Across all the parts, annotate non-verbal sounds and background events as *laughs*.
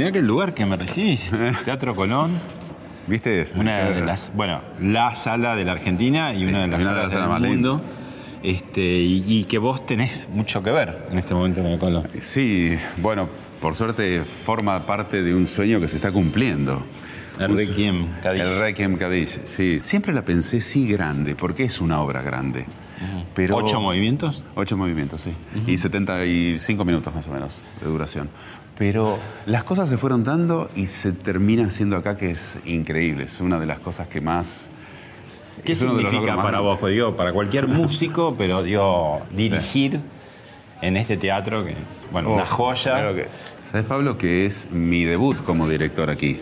Pablo? Mira qué lugar que me recibís. *laughs* Teatro Colón, ¿Viste? una de las, bueno, la sala de la Argentina y Sí, una de las una de salas las del salas mundo. Este, y, y que vos tenés mucho que ver en este momento con el Colón. Sí, bueno, por suerte forma parte de un sueño que se está cumpliendo. El Requiem Cadiz. El Requiem Cadiz, sí. Siempre la pensé sí grande, porque es una obra grande. Pero ¿Ocho movimientos? Ocho movimientos, sí. Y 75 minutos más o menos de duración. Pero las cosas se fueron dando y se termina haciendo acá que es increíble. Es una de las cosas que más... ¿Qué significa para vos? Pues digo, para cualquier *laughs* músico, pero digo, dirigir en este teatro que es, bueno, una Oh, joya. claro que- ¿Sabes, Pablo, que es mi debut como director aquí?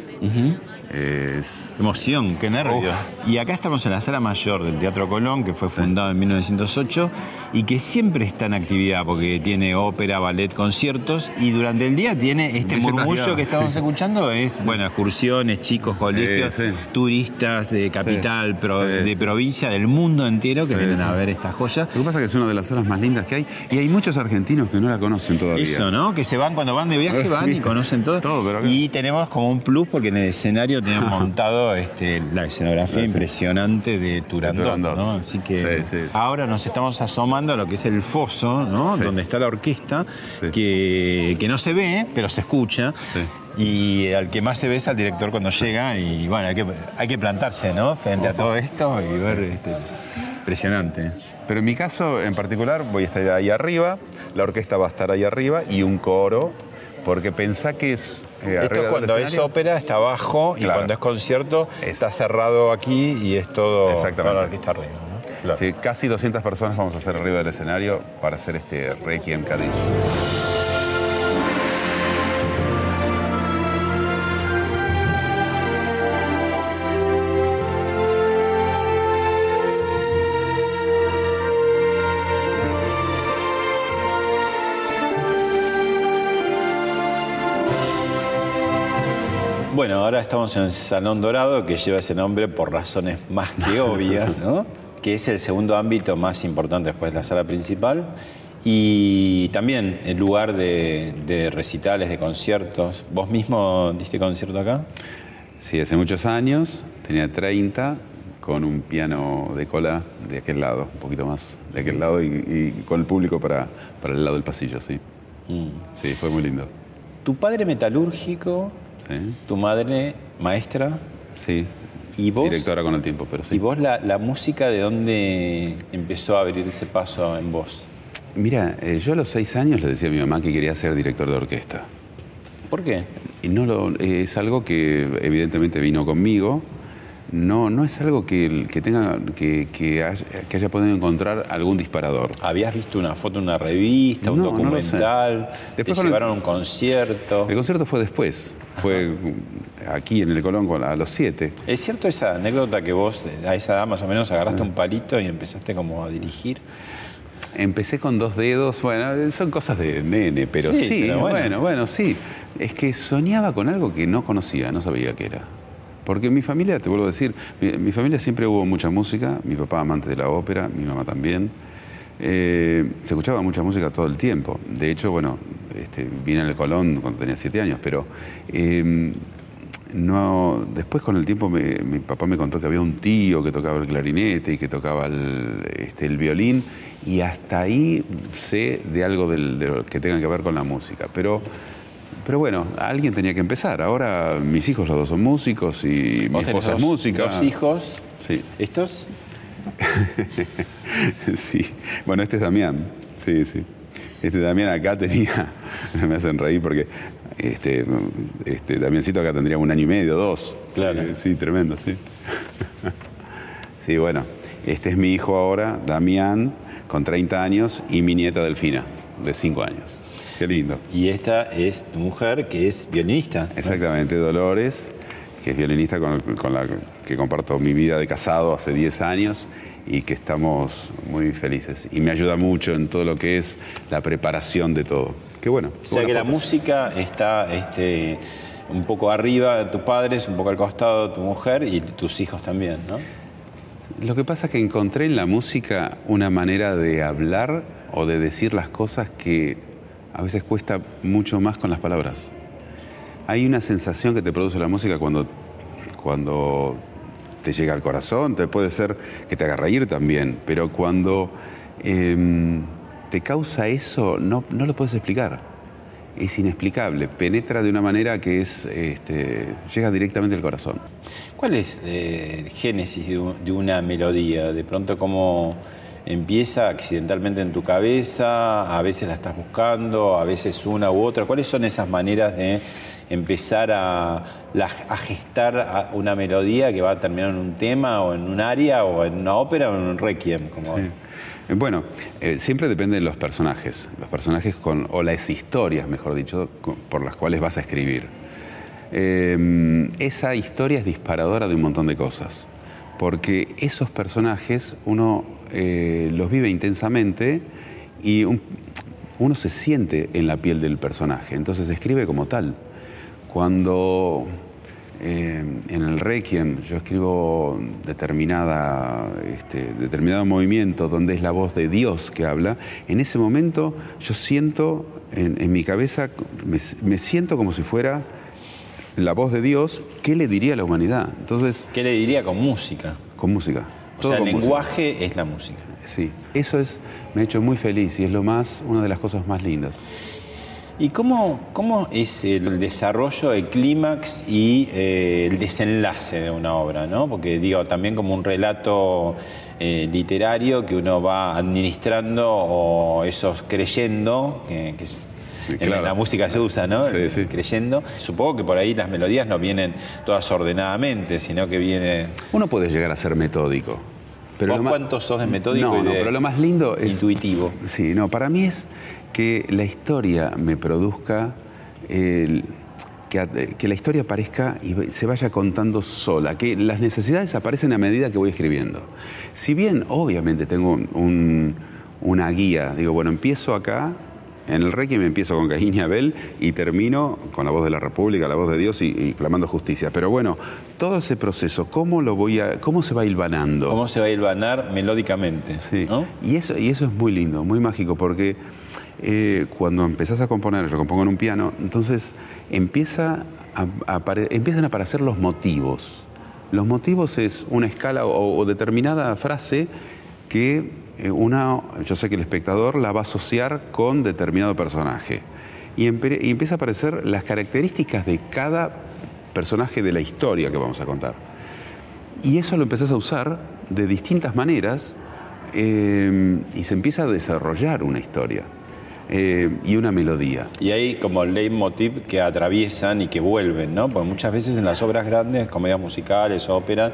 Es... Qué emoción, qué nervio. Y acá estamos en la sala mayor del Teatro Colón, que fue fundado en 1908 y que siempre está en actividad porque tiene ópera, ballet, conciertos y durante el día tiene este Visitas murmullo guiadas, que estamos sí. escuchando, es, bueno, excursiones, chicos, colegios, sí. turistas de capital, pro- de provincia, del mundo entero que vienen a ver esta joya. Lo que pasa es que es una de las salas más lindas que hay y hay muchos argentinos que no la conocen todavía. Eso, ¿no? Que se van cuando van de viaje, Van y conocen todo. Todo, pero acá- y tenemos como un plus porque en el escenario tenemos *laughs* montado este, la escenografía impresionante de Turandot. Así que ahora nos estamos asomando a lo que es el foso, ¿no? Donde está la orquesta, que, que no se ve, pero se escucha. Y al que más se ve es al director cuando llega y bueno, hay que, hay que plantarse, ¿no? Frente a todo esto y ver, este, impresionante. Pero en mi caso en particular voy a estar ahí arriba, la orquesta va a estar ahí arriba y un coro, porque pensá que es... eh, Esto cuando es ópera está abajo y cuando es concierto Es- está cerrado aquí y es todo Exactamente. orquesta arriba. ¿no? Claro. Sí, casi 200 personas vamos a hacer arriba del escenario para hacer este Requiem Cadiz. Ahora estamos en el Salón Dorado, que lleva ese nombre por razones más que *laughs* obvias, ¿no? que es el segundo ámbito más importante después de la sala principal. Y también el lugar de, de recitales, de conciertos. ¿Vos mismo diste concierto acá? Sí, hace muchos años, tenía 30, con un piano de cola de aquel lado, un poquito más de aquel lado y, y con el público para, para el lado del pasillo, sí. Sí, fue muy lindo. Tu padre metalúrgico, Sí, tu madre maestra, sí. ¿Y vos? Directora con el tiempo, pero sí. ¿Y vos la, la música de dónde empezó a abrir ese paso en vos? Mira, eh, yo a los seis años le decía a mi mamá que quería ser director de orquesta. ¿Por qué? No lo, eh, es algo que evidentemente vino conmigo. No, no es algo que, que tenga que, que haya, que haya podido encontrar algún disparador. ¿Habías visto una foto en una revista, un No, documental? ¿Te Después llevaron a un concierto? El concierto fue después, fue aquí en el Colón a los siete. ¿Es cierto esa anécdota que vos a esa edad más o menos agarraste un palito y empezaste como a dirigir? Empecé con dos dedos, bueno, son cosas de nene, pero Sí, sí, pero bueno. bueno. bueno, sí. Es que soñaba con algo que no conocía, no sabía qué era. Porque mi familia, te vuelvo a decir, mi, mi familia siempre hubo mucha música, mi papá amante de la ópera, mi mamá también. Eh, se escuchaba mucha música todo el tiempo. De hecho, bueno, este, vine al Colón cuando tenía siete años, pero eh, no, después con el tiempo mi papá me contó que había un tío que tocaba el clarinete y que tocaba el, este, violín y hasta ahí sé de algo que tenga que ver con la música. Pero, pero bueno, alguien tenía que empezar. Ahora mis hijos los dos son músicos y mi esposa es música. ¿Dos hijos? Sí. ¿Estos? *laughs* sí. Bueno, este es Damián. Sí, sí. Este Damián acá tenía, *laughs* me hacen reír porque este, este, Damiancito acá tendría un año y medio, dos. Claro. Sí, tremendo, sí. *laughs* sí, bueno, este es mi hijo ahora, Damián, con 30 años, y mi nieta Delfina, de 5 años. Qué lindo. Y esta es tu mujer, que es violinista. Exactamente, Dolores, que es violinista con, con la que comparto mi vida de casado hace 10 años y que estamos muy felices. Y me ayuda mucho en todo lo que es la preparación de todo. Qué bueno. O sea que la música está este, un poco arriba de tus padres, un poco al costado de tu mujer y tus hijos también, ¿no? Lo que pasa es que encontré en la música una manera de hablar o de decir las cosas que a veces cuesta mucho más con las palabras. Hay una sensación que te produce la música cuando, cuando te llega al corazón, te puede ser que te haga reír también, pero cuando em, te causa eso, no, no lo puedes explicar. Es inexplicable, penetra de una manera que es, este, llega directamente al corazón. ¿Cuál es eh, el génesis de, una melodía? De pronto, ¿cómo empieza accidentalmente en tu cabeza? A veces la estás buscando, a veces una u otra. ¿Cuáles son esas maneras de empezar a, gestar una melodía que va a terminar en un tema o en un área o en una ópera o en un requiem? Como... Eh, bueno, eh, siempre depende de los personajes, los personajes con, o las historias, mejor dicho, por las cuales vas a escribir. Em, esa historia es disparadora de un montón de cosas, porque esos personajes uno eh, los vive intensamente y uno se siente en la piel del personaje, entonces escribe como tal. Cuando eh, en el Requiem yo escribo determinada, este, determinado movimiento donde es la voz de Dios que habla. En ese momento yo siento en, mi cabeza, me, siento como si fuera la voz de Dios, ¿qué le diría a la humanidad? Entonces, ¿Qué le diría con música? Con música. O sea, el lenguaje es la música. Sí, eso es, me ha hecho muy feliz y es lo más, una de las cosas más lindas. ¿Y cómo, cómo es el desarrollo, el clímax y eh, el desenlace de una obra? ¿no? Porque digo, también como un relato eh, literario que uno va administrando o esos creyendo, que, es, en la música se usa, ¿no? Sí, sí. Creyendo. Supongo que por ahí las melodías no vienen todas ordenadamente, sino que viene... Uno puede llegar a ser metódico. Pero ¿Vos cuántos sos de metódico no, y de pero lo más lindo es... Intuitivo. Sí, no, para mí es que la historia me produzca, que, la historia aparezca y se vaya contando sola, que las necesidades aparecen a medida que voy escribiendo. Si bien obviamente tengo una guía, digo, bueno, empiezo acá, en el Requiem empiezo con Caín y Abel y termino con la voz de la República, la voz de Dios y, clamando justicia. Pero bueno, todo ese proceso, ¿cómo lo voy a, cómo se va hilvanando? ¿Cómo se va a hilvanar melódicamente? Sí. Y eso, y eso es muy lindo, muy mágico, porque eh, cuando empezás a componer, yo compongo en un piano, entonces empieza empiezan a aparecer los motivos. Los motivos es una escala o, determinada frase que una, yo sé que el espectador la va a asociar con determinado personaje. Y, empieza a aparecer las características de cada personaje de la historia que vamos a contar. Y eso lo empezás a usar de distintas maneras eh, y se empieza a desarrollar una historia. Eh, y una melodía. Y hay como leitmotiv que atraviesan y que vuelven, ¿no? Porque muchas veces en las obras grandes, comedias musicales, óperas,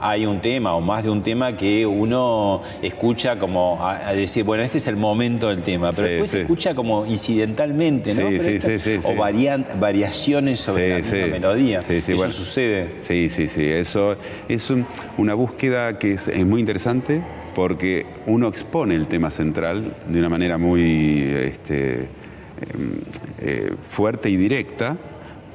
hay un tema o más de un tema que uno escucha como a, decir, bueno, este es el momento del tema, pero después se escucha como incidentalmente, ¿no? Sí, sí, sí, o variaciones sobre la melodía. Eso sucede. Sí, sí, sí. Eso es una búsqueda que es muy interesante porque uno expone el tema central de una manera muy este, em, eh, fuerte y directa,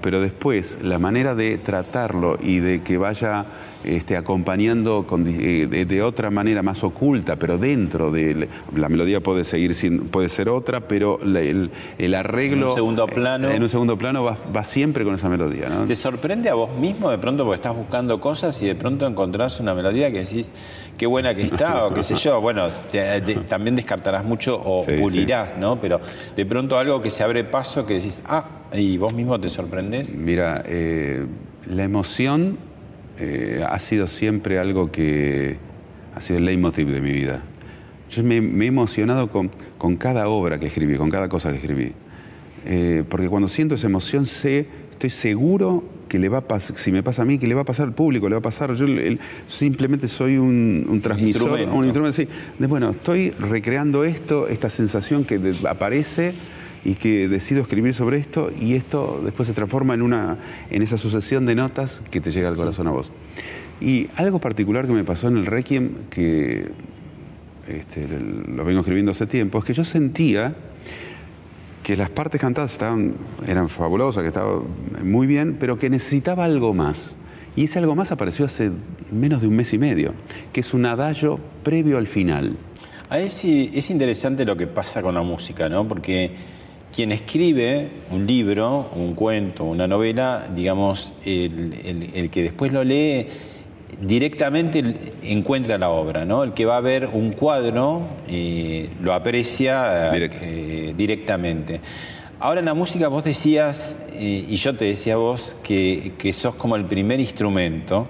pero después la manera de tratarlo y de que vaya este, acompañando eh, de, otra manera más oculta, pero dentro de la melodía puede seguir puede ser otra, pero el, arreglo en un segundo plano, en un segundo plano va, siempre con esa melodía. ¿Te sorprende a vos mismo de pronto porque estás buscando cosas y de pronto encontrás una melodía que decís qué buena que está o qué sé yo? *laughs* Bueno, también descartarás mucho o pulirás, ¿no? Pero de pronto algo que se abre paso que decís ah y vos mismo te sorprendés. Mira, eh, la emoción eh, ha sido siempre algo que ha sido el leitmotiv de mi vida. Yo me, he emocionado con, con, cada obra que escribí, con cada cosa que escribí. Eh, porque cuando siento esa emoción sé, estoy seguro que le va a pasar, si me pasa a mí, que le va a pasar al público, le va a pasar. Yo simplemente soy un, transmisor, un instrumento. de, bueno, estoy recreando esto, esta sensación que aparece y que decido escribir sobre esto y esto después se transforma en, una, en esa sucesión de notas que te llega al corazón a vos. Y algo particular que me pasó en el Requiem, que este, lo vengo escribiendo hace tiempo, es que yo sentía que las partes cantadas eran fabulosas, que estaba muy bien, pero que necesitaba algo más. Y ese algo más apareció hace menos de un mes y medio, que es un adagio previo al final. es, es interesante lo que pasa con la música, ¿no? Porque quien escribe un libro, un cuento, una novela, digamos, el, que después lo lee directamente encuentra la obra, ¿no? El que va a ver un cuadro eh, lo aprecia eh, directamente. Ahora en la música vos decías, eh, y yo te decía vos, que, que sos como el primer instrumento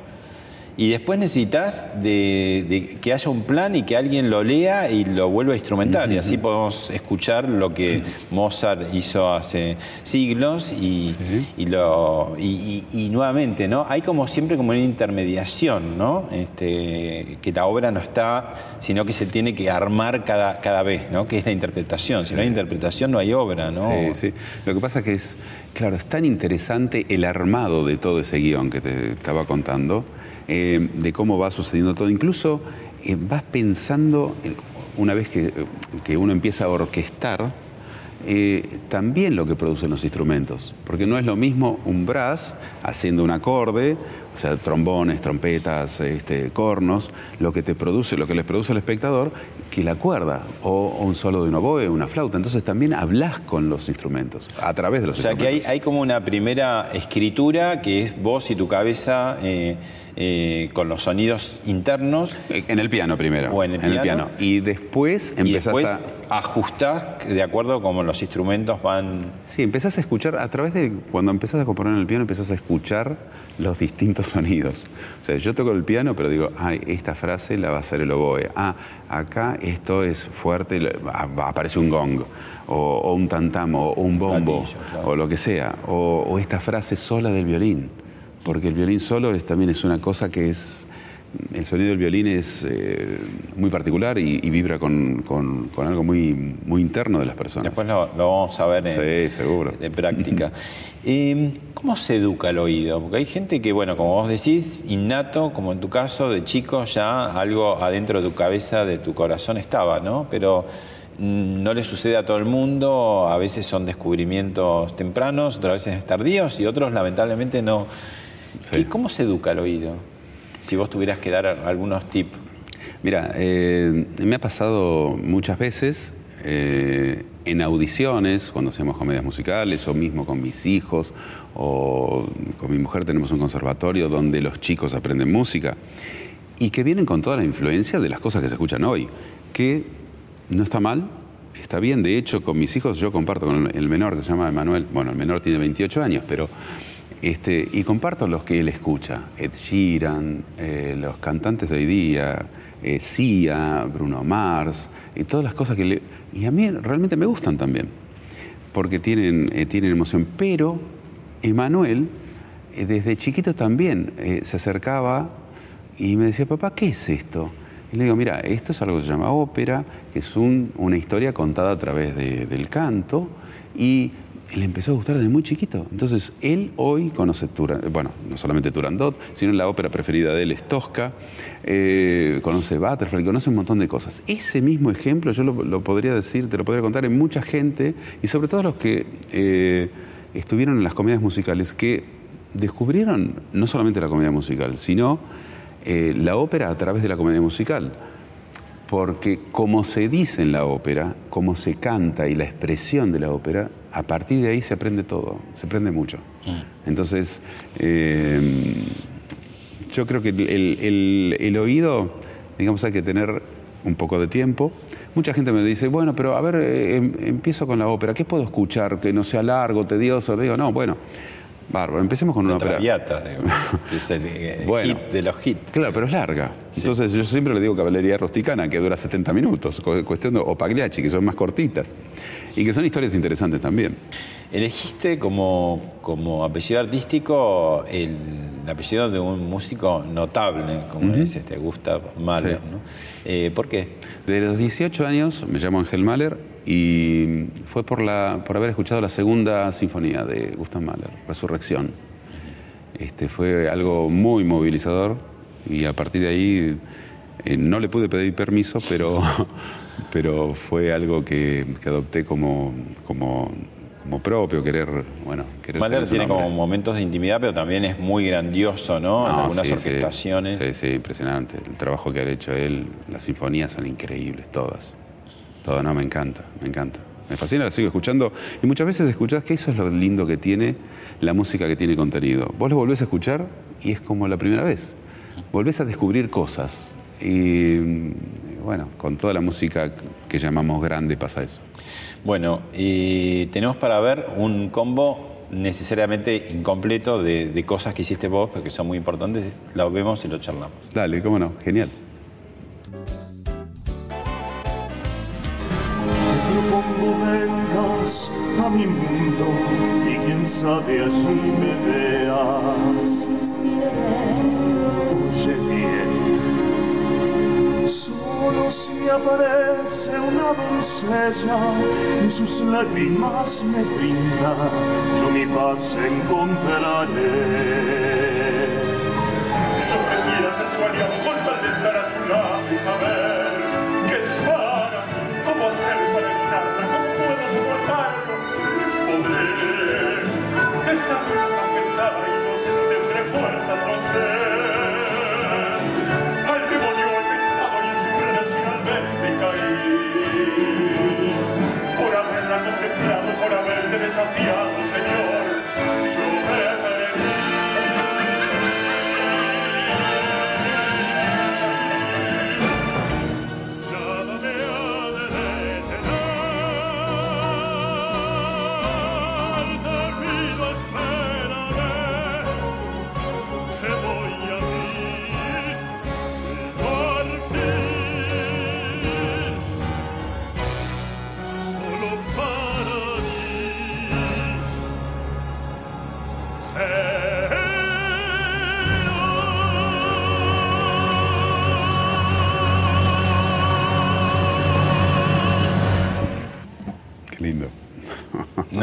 y después necesitas de, que haya un plan y que alguien lo lea y lo vuelva a instrumentar. Y así podemos escuchar lo que Mozart hizo hace siglos y, lo, y, nuevamente, ¿no? Hay como siempre como una intermediación, ¿no? Este, que la obra no está, sino que se tiene que armar cada, cada vez, ¿no? Que es la interpretación. Si no hay interpretación no hay obra, ¿no? Sí, sí. Lo que pasa es que es, claro, es tan interesante el armado de todo ese guion que te estaba contando eh, de cómo va sucediendo todo. Incluso eh, vas pensando, una vez que, uno empieza a orquestar, eh, también lo que producen los instrumentos. Porque no es lo mismo un brass haciendo un acorde, o sea, trombones, trompetas, este, cornos, lo que te produce, lo que les produce al espectador, que la cuerda, o, un solo de un oboe, una flauta. Entonces también hablas con los instrumentos, a través de los instrumentos. O sea que hay, como una primera escritura que es vos y tu cabeza. Eh, con los sonidos internos. En el piano primero. O en el, piano. Y después empezás y a... ajustás de acuerdo a cómo los instrumentos van... Sí, empezás a escuchar, a través de... Cuando empezás a componer en el piano, empezás a escuchar los distintos *laughs* sonidos. O sea, yo toco el piano, pero digo, ay, esta frase la va a hacer el oboe. Ah, acá esto es fuerte, aparece un gong, o, un tantamo, o un bombo, o lo que sea, o esta frase sola del violín porque el violín solo también es una cosa que es... El sonido del violín es eh, muy particular y, vibra con, algo muy, muy interno de las personas. Después lo, vamos a ver en, seguro. de práctica. *laughs* Em, ¿Cómo se educa el oído? Porque hay gente que, bueno, como vos decís, innato, como en tu caso, de chico ya algo adentro de tu cabeza, de tu corazón estaba, ¿no? Pero mm, no le sucede a todo el mundo, a veces son descubrimientos tempranos, otras veces tardíos y otros lamentablemente no ¿Cómo se educa el oído? Si vos tuvieras que dar algunos tips. Mira, eh, me ha pasado muchas veces eh, en audiciones, cuando hacemos comedias musicales, o mismo con mis hijos, o con mi mujer tenemos un conservatorio donde los chicos aprenden música, y que vienen con toda la influencia de las cosas que se escuchan hoy, que no está mal, está bien, de hecho con mis hijos yo comparto con el menor que se llama Emanuel, bueno, el menor tiene 28 años, pero este, y comparto los que él escucha, Ed Sheeran, eh, los cantantes de hoy día, eh, Sia, Bruno Mars, y todas las cosas que le... Y a mí realmente me gustan también, porque tienen, eh, tienen emoción. Pero Emanuel, desde chiquito también, se acercaba y me decía, papá, ¿qué es esto? Y le digo, mira, esto es algo que se llama ópera, que es una historia contada a través del canto, y le empezó a gustar desde muy chiquito. Entonces, él hoy conoce, bueno, no solamente Turandot, sino la ópera preferida de él es Tosca, eh, conoce Butterfly, conoce un montón de cosas. Ese mismo ejemplo yo lo, podría decir, te lo podría contar en mucha gente, y sobre todo los que... Eh, estuvieron en las comedias musicales que descubrieron no solamente la comedia musical, sino eh, la ópera a través de la comedia musical. Porque como se dice en la ópera, como se canta y la expresión de la ópera, a partir de ahí se aprende todo, se aprende mucho. Mm. Entonces, eh, yo creo que el, oído, digamos, hay que tener un poco de tiempo. Mucha gente me dice, bueno, pero a ver, eh, em, empiezo con la ópera, ¿qué puedo escuchar que no sea largo, tedioso? Le digo, no, bueno, Bárbaro, empecemos con una ópera. Traviata, es el eh, *laughs* hit de los hits. Claro, pero es larga. Entonces yo siempre le digo caballería rusticana, que dura 70 minutos, cuestión de, o Pagliacci, que son más cortitas, y que son historias interesantes también. Elegiste como, como apellido artístico el, apellido de un músico notable, como dices, te gusta Mahler, ¿no? Eh, ¿Por qué? Desde los 18 años me llamo Ángel Mahler y fue por, la, por haber escuchado la segunda sinfonía de Gustav Mahler, Resurrección. Este, fue algo muy movilizador y a partir de ahí eh, no le pude pedir permiso, pero, *laughs* pero fue algo que, adopté como, como, como, propio, querer, bueno, querer Mahler tiene como momentos de intimidad, pero también es muy grandioso, ¿no? en algunas orquestaciones. Sí, sí, impresionante. El trabajo que ha hecho él, las sinfonías son increíbles, todas. Todo, no, me encanta, me encanta. Me fascina, la sigo escuchando. Y muchas veces escuchás que eso es lo lindo que tiene la música que tiene contenido. Vos lo volvés a escuchar y es como la primera vez. Volvés a descubrir cosas. Y bueno, con toda la música que llamamos grande pasa eso. Bueno, y tenemos para ver un combo necesariamente incompleto de, de cosas que hiciste vos, porque son muy importantes. Lo vemos y lo charlamos. Dale, cómo no, genial. vengas a mi mundo y quién sabe allí me veas. Aparece una doncella y sus lágrimas me brinda, yo mi paz encontraré. Yo prefiero aliado con tal de estar a su lado y saber que es para, cómo hacer para evitarla, esta cosa tan pesada y no sé si tendré fuerzas,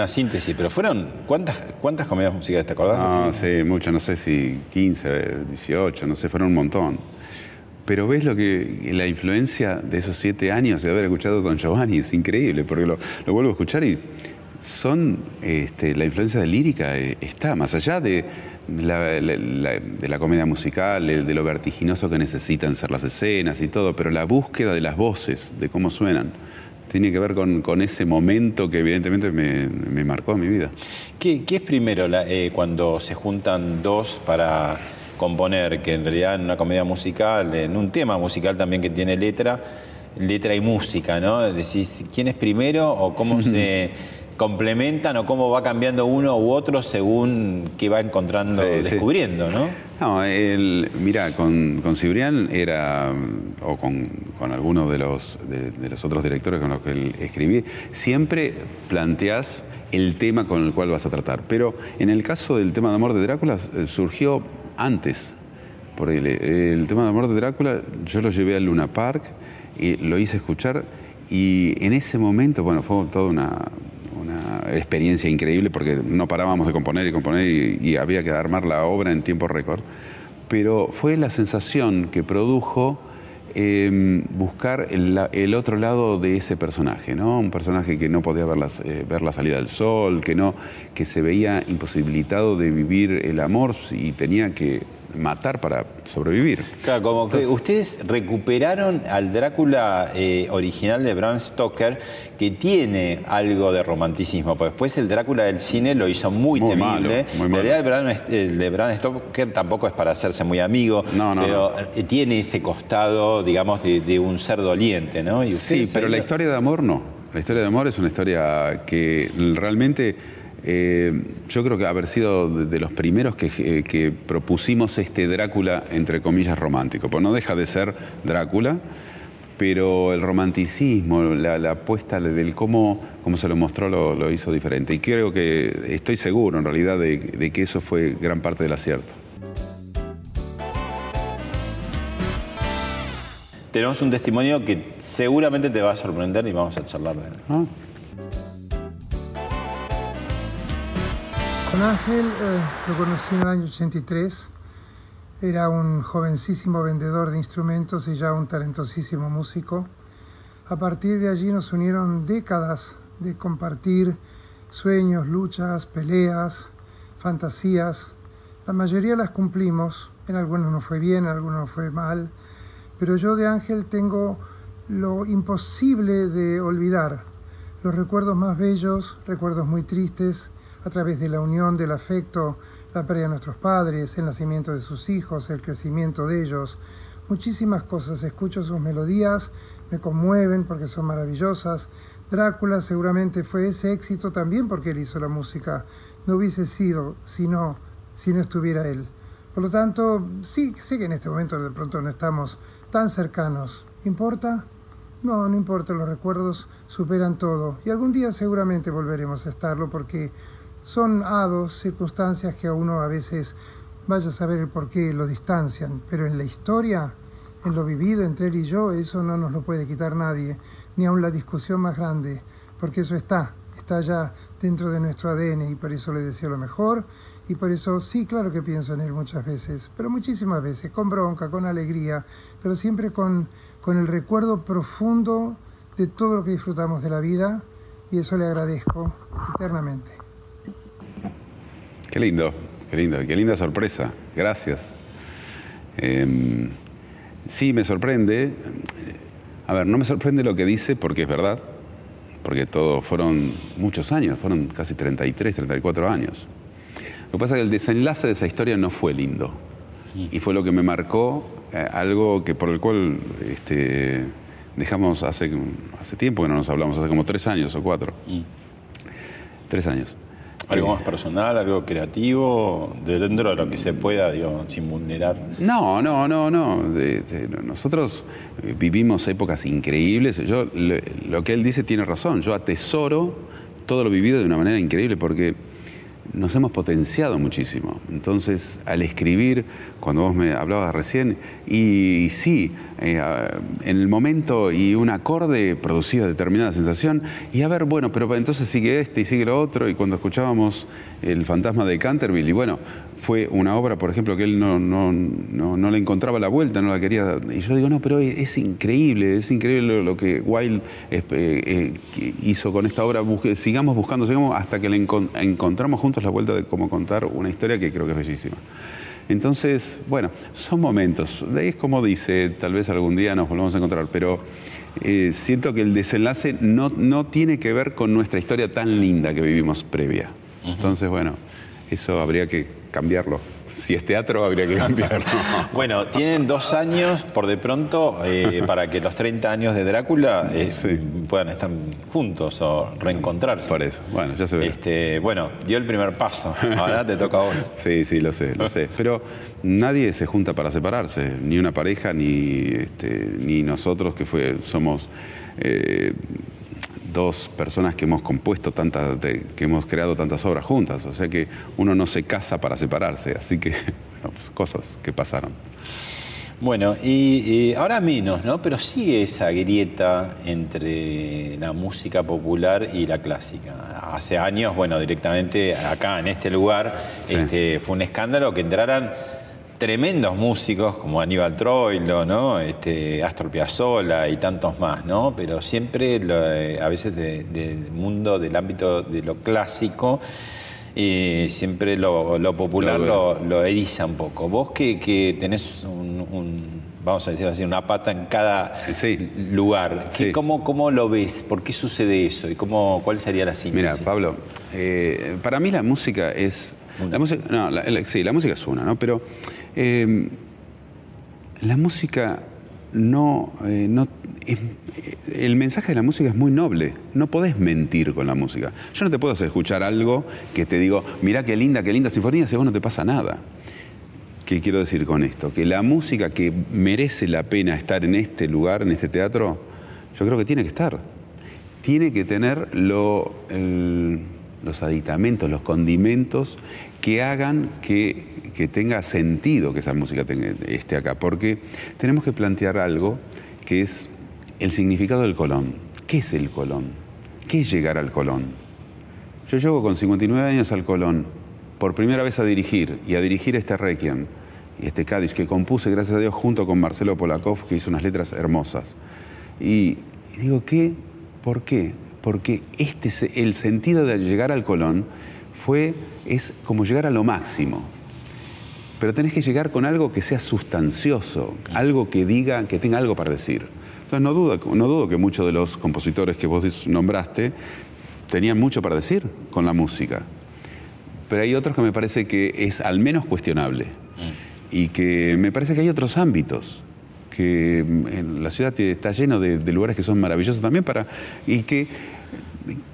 Una síntesis, pero fueron. ¿Cuántas, cuántas comedias musicales te acordás? Ah, sí, mucho, no sé si 15, 18, no sé, fueron un montón. Pero ves lo que la influencia de esos siete años de haber escuchado con Giovanni es increíble, porque lo, lo vuelvo a escuchar y son este, la influencia de lírica eh, está más allá de la, la- la- de la comedia musical, de, de lo vertiginoso que necesitan ser las escenas y todo, pero la búsqueda de las voces, de cómo suenan, tiene que ver con, con ese momento que evidentemente me, me marcó en mi vida. ¿Qué, qué es primero la- eh, cuando se juntan dos para componer? Que en realidad en una comedia musical, en un tema musical también que tiene letra, letra y música, ¿no? Decís, ¿quién es primero o cómo *laughs* se complementan o cómo va cambiando uno u otro según qué va encontrando, Sí, sí. descubriendo, ¿no? No, el, mira, con, con Cibrián era, o con, con algunos de los, de, de los otros directores con los que él escribí, siempre planteás el tema con el cual vas a tratar. Pero en el caso del tema de amor de Drácula eh, surgió antes. Por el, el tema de amor de Drácula yo lo llevé al Luna Park y lo hice escuchar y en ese momento, bueno, fue toda una, una experiencia increíble porque no parábamos de componer y componer y, había que armar la obra en tiempo récord. Pero fue la sensación que produjo em, buscar el, otro lado de ese personaje, ¿no? Un personaje que no podía ver, eh, ver la salida del sol, que, no, que se veía imposibilitado de vivir el amor y tenía que matar para sobrevivir. Claro, como que ustedes recuperaron al Drácula eh, original de Bram Stoker, que tiene algo de romanticismo, pues después el Drácula del cine lo hizo muy, temible. muy malo. el de Bram Stoker tampoco es para hacerse muy amigo, no, no, pero eh, tiene ese costado, digamos, de, un ser doliente, ¿no? sí, pero la historia de amor no. La historia de amor es una historia que realmente eh, yo creo que haber sido de, los primeros eh, que, propusimos este Drácula, entre comillas, romántico. Pues no deja de ser Drácula, pero el romanticismo, la, apuesta del cómo, cómo, se lo mostró lo, hizo diferente. Y creo que estoy seguro, en realidad, de, que eso fue gran parte del acierto. Tenemos un testimonio que seguramente te va a sorprender y vamos a charlar de él. Ah. Ángel eh, lo conocí en el año 83. Era un jovencísimo vendedor de instrumentos y ya un talentosísimo músico. A partir de allí nos unieron décadas de compartir sueños, luchas, peleas, fantasías. La mayoría las cumplimos, en algunos no fue bien, en algunos no fue mal, pero yo de Ángel tengo lo imposible de olvidar, los recuerdos más bellos, recuerdos muy tristes, a través de la unión del afecto, la pérdida de nuestros padres, el nacimiento de sus hijos, el crecimiento de ellos, muchísimas cosas. Escucho sus melodías, me conmueven porque son maravillosas. Drácula seguramente fue ese éxito también porque él hizo la música. No hubiese sido si no, si no estuviera él. Por lo tanto, sí, sé que en este momento de pronto no estamos tan cercanos. ¿Importa? No, no importa, los recuerdos superan todo. Y algún día seguramente volveremos a estarlo porque son hados, circunstancias que a uno a veces vaya a saber el por qué lo distancian, pero en la historia, en lo vivido entre él y yo, eso no nos lo puede quitar nadie, ni aun la discusión más grande, porque eso está, está ya dentro de nuestro ADN y por eso le deseo lo mejor y por eso sí, claro que pienso en él muchas veces, pero muchísimas veces, con bronca, con alegría, pero siempre con, con el recuerdo profundo de todo lo que disfrutamos de la vida y eso le agradezco eternamente. Qué lindo, qué lindo, qué linda sorpresa. Gracias. Em, sí, me sorprende. A ver, no me sorprende lo que dice porque es verdad, porque todos fueron muchos años, fueron casi 33, 34 años. Lo que pasa es que el desenlace de esa historia no fue lindo. Y fue lo que me marcó eh, algo que por el cual este, dejamos hace, hace tiempo que no nos hablamos, hace como tres años o cuatro. Mm. Tres años. ¿Algo más personal, algo creativo, dentro de lo que se pueda, digo, sin vulnerar? No, no, no, no. nosotros eh, vivimos épocas increíbles. Yo, lo que él dice tiene razón. Yo atesoro todo lo vivido de una manera increíble porque nos hemos potenciado muchísimo. Entonces, al escribir, cuando vos me hablabas recién, y, sí, eh, en el momento y un acorde producía determinada sensación, y a ver, bueno, pero entonces sigue este y sigue lo otro, y cuando escuchábamos El fantasma de Canterville, y bueno, fue una obra, por ejemplo, que él no, no, no, le encontraba la vuelta, no la quería. Y yo digo, no, pero es, increíble, es increíble lo, que Wilde eh, eh, hizo con esta obra. sigamos buscando, sigamos hasta que le encontramos juntos la vuelta de cómo contar una historia que creo que es bellísima. Entonces, bueno, son momentos. Es como dice, tal vez algún día nos volvamos a encontrar, pero eh, siento que el desenlace no, no tiene que ver con nuestra historia tan linda que vivimos previa. Entonces, bueno, eso habría que cambiarlo. Si es teatro, habría que cambiarlo. *laughs* bueno, tienen dos años por de pronto eh, para que los 30 años de Drácula eh, puedan estar juntos o reencontrarse. Por eso, bueno, ya se ve. Este, bueno, dio el primer paso, ahora te toca a vos. *laughs* Sí, sí, lo sé, lo sé. Pero nadie se junta para separarse, ni una pareja, ni, este, ni nosotros que fue, somos... Eh, dos personas que hemos compuesto tantas, que hemos creado tantas obras juntas. O sea que uno no se casa para separarse, así que *laughs* pues, cosas que pasaron. Bueno, y, ahora menos, ¿no? Pero sigue esa grieta entre la música popular y la clásica. Hace años, bueno, directamente acá en este lugar este, fue un escándalo que entraran tremendos músicos como Aníbal Troilo, ¿no? Este, Astor Piazzolla y tantos más, ¿no? Pero siempre eh, a veces del mundo, del ámbito de lo clásico, y siempre lo, popular lo, eriza un poco. Vos que, tenés un, vamos a decir así, una pata en cada lugar, ¿cómo, lo ves? ¿Por qué sucede eso? ¿Y cómo, cuál sería la síntesis? Mira, Pablo, eh, para mí la música es... La música, no, sí, la música es una, ¿no? Pero Em, la música no, eh, no el mensaje de la música es muy noble. No podés mentir con la música. Yo no te puedo hacer escuchar algo que te digo, mirá qué linda, qué linda sinfonía, si vos no te pasa nada. ¿Qué quiero decir con esto? Que la música que merece la pena estar en este lugar, en este teatro, yo creo que tiene que estar. Tiene que tener lo, los aditamentos, los condimentos que hagan que que tenga sentido que esa música esté acá, porque tenemos que plantear algo que es el significado del Colón. ¿Qué es el Colón? ¿Qué es llegar al Colón? Yo llego con 59 años al Colón, por primera vez a dirigir, y a dirigir este Requiem, y este Cádiz, que compuse, gracias a Dios, junto con Marcelo Polakov, que hizo unas letras hermosas. Y, digo, ¿qué? ¿Por qué? Porque este, el sentido de llegar al Colón fue, es como llegar a lo máximo pero tenés que llegar con algo que sea sustancioso, algo que diga, que tenga algo para decir. Entonces no dudo, no dudo que muchos de los compositores que vos nombraste tenían mucho para decir con la música. Pero hay otros que me parece que es al menos cuestionable. Y que me parece que hay otros ámbitos. Que en la ciudad está lleno de, lugares que son maravillosos también para. y que,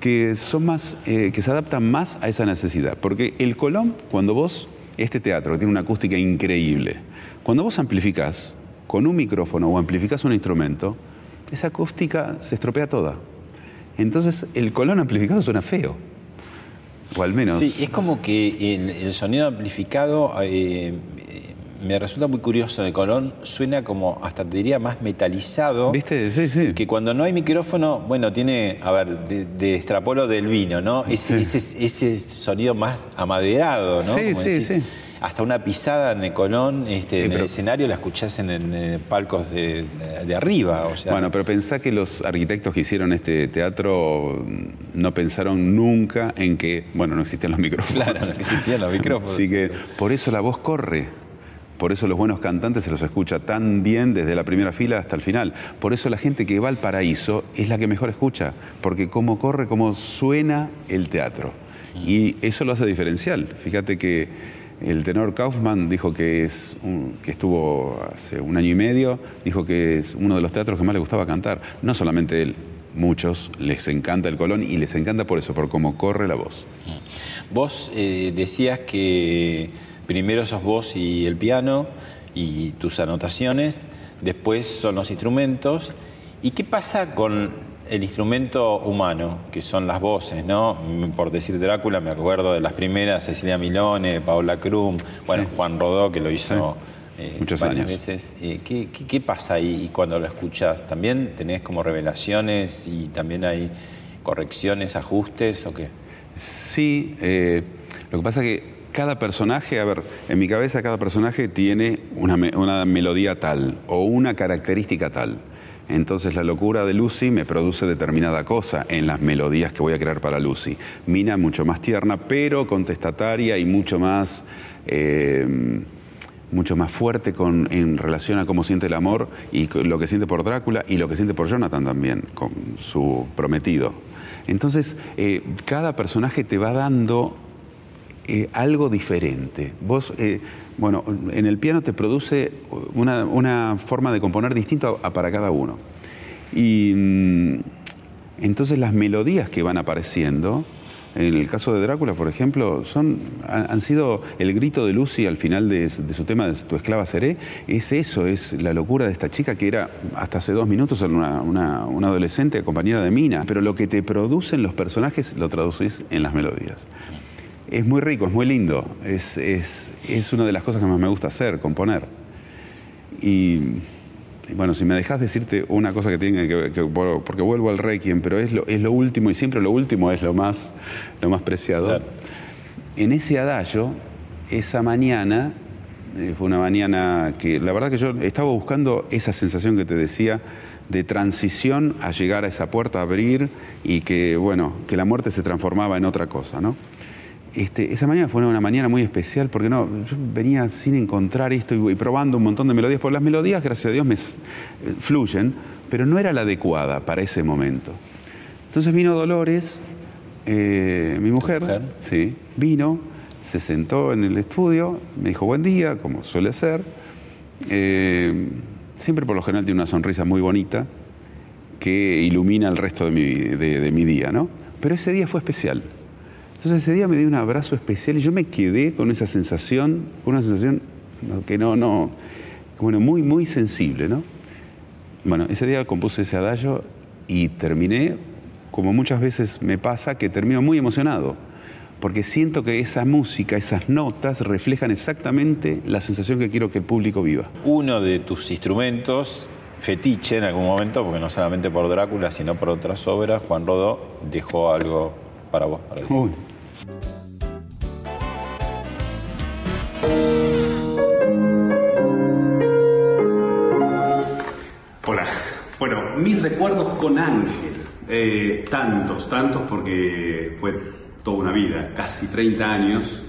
que son más. Eh, que se adaptan más a esa necesidad. Porque el Colón, cuando vos este teatro que tiene una acústica increíble, cuando vos amplificás con un micrófono o amplificás un instrumento, esa acústica se estropea toda. Entonces el colón amplificado suena feo. O al menos. Sí, es como que el, sonido amplificado eh, me resulta muy curioso de Colón, suena como, hasta te diría, más metalizado. ¿Viste? Sí, sí. Que cuando no hay micrófono, bueno, tiene, a ver, de, extrapolo del vino, ¿no? Ese, ese, sonido más amaderado, ¿no? Sí, sí, sí. Hasta una pisada en el Colón, este, en el escenario, la escuchás en, palcos de, arriba. O sea, bueno, pero pensá que los arquitectos que hicieron este teatro no pensaron nunca en que, bueno, no existían los micrófonos. Claro, no existían los micrófonos. Así que por eso la voz corre. Por eso los buenos cantantes se los escucha tan bien desde la primera fila hasta el final. Por eso la gente que va al paraíso es la que mejor escucha, porque cómo corre, cómo suena el teatro. Y eso lo hace diferencial. Fíjate que el tenor Kaufman dijo que, es que estuvo hace un año y medio, dijo que es uno de los teatros que más le gustaba cantar. No solamente él, muchos les encanta el Colón y les encanta por eso, por cómo corre la voz. Vos eh, decías que primero sos vos y el piano y tus anotaciones, después son los instrumentos. ¿Y qué pasa con el instrumento humano, que son las voces, ¿no? Por decir Drácula, me acuerdo de las primeras, Cecilia Milone, Paola Krum, bueno, Juan Rodó, que lo hizo eh, Muchos años. veces. Eh, ¿qué, qué, pasa ahí cuando lo escuchas? ¿También tenés como revelaciones y también hay correcciones, ajustes o qué? Sí, eh, lo que pasa es que cada personaje, a ver, en mi cabeza cada personaje tiene una, melodía tal o una característica tal. Entonces la locura de Lucy me produce determinada cosa en las melodías que voy a crear para Lucy. Mina mucho más tierna, pero contestataria y mucho más, eh, mucho más fuerte con, en relación a cómo siente el amor y lo que siente por Drácula y lo que siente por Jonathan también, con su prometido. Entonces, eh, cada personaje te va dando eh, algo diferente. Vos, eh, bueno, en el piano te produce una, forma de componer distinta para cada uno. Y mm, entonces las melodías que van apareciendo, en el caso de Drácula, por ejemplo, son, han, sido el grito de Lucy al final de, su tema de Tu esclava seré. Es eso, es la locura de esta chica que era hasta hace dos minutos una, una, una adolescente compañera de Mina. Pero lo que te producen los personajes lo traducís en las melodías es muy rico, es muy lindo. Es, una de las cosas que más me gusta hacer, componer. Y, bueno, si me dejas decirte una cosa que tiene que, que porque vuelvo al Requiem, pero es lo, es lo último y siempre lo último es lo más, lo más preciado. En ese adagio, esa mañana eh, fue una mañana que la verdad que yo estaba buscando esa sensación que te decía de transición a llegar a esa puerta, a abrir y que, bueno, que la muerte se transformaba en otra cosa, ¿no? Este, esa mañana fue una mañana muy especial porque no, yo venía sin encontrar esto y, probando un montón de melodías, porque las melodías, gracias a Dios, me eh, fluyen, pero no era la adecuada para ese momento. Entonces vino Dolores, eh, mi mujer, sí, vino, se sentó en el estudio, me dijo buen día, como suele ser. Eh, siempre por lo general tiene una sonrisa muy bonita que ilumina el resto de mi, de mi día, ¿no? Pero ese día fue especial entonces ese día me dio un abrazo especial y yo me quedé con esa sensación, una sensación que no, no, bueno, muy, muy sensible, ¿no? Bueno, ese día compuse ese adagio y terminé, como muchas veces me pasa, que termino muy emocionado, porque siento que esa música, esas notas reflejan exactamente la sensación que quiero que el público viva. Uno de tus instrumentos fetiche en algún momento, porque no solamente por Drácula, sino por otras obras, Juan Rodó dejó algo para vos, para decir. Hola. Bueno, mis recuerdos con Ángel. Eh, tantos, tantos, porque fue toda una vida, casi 30 años.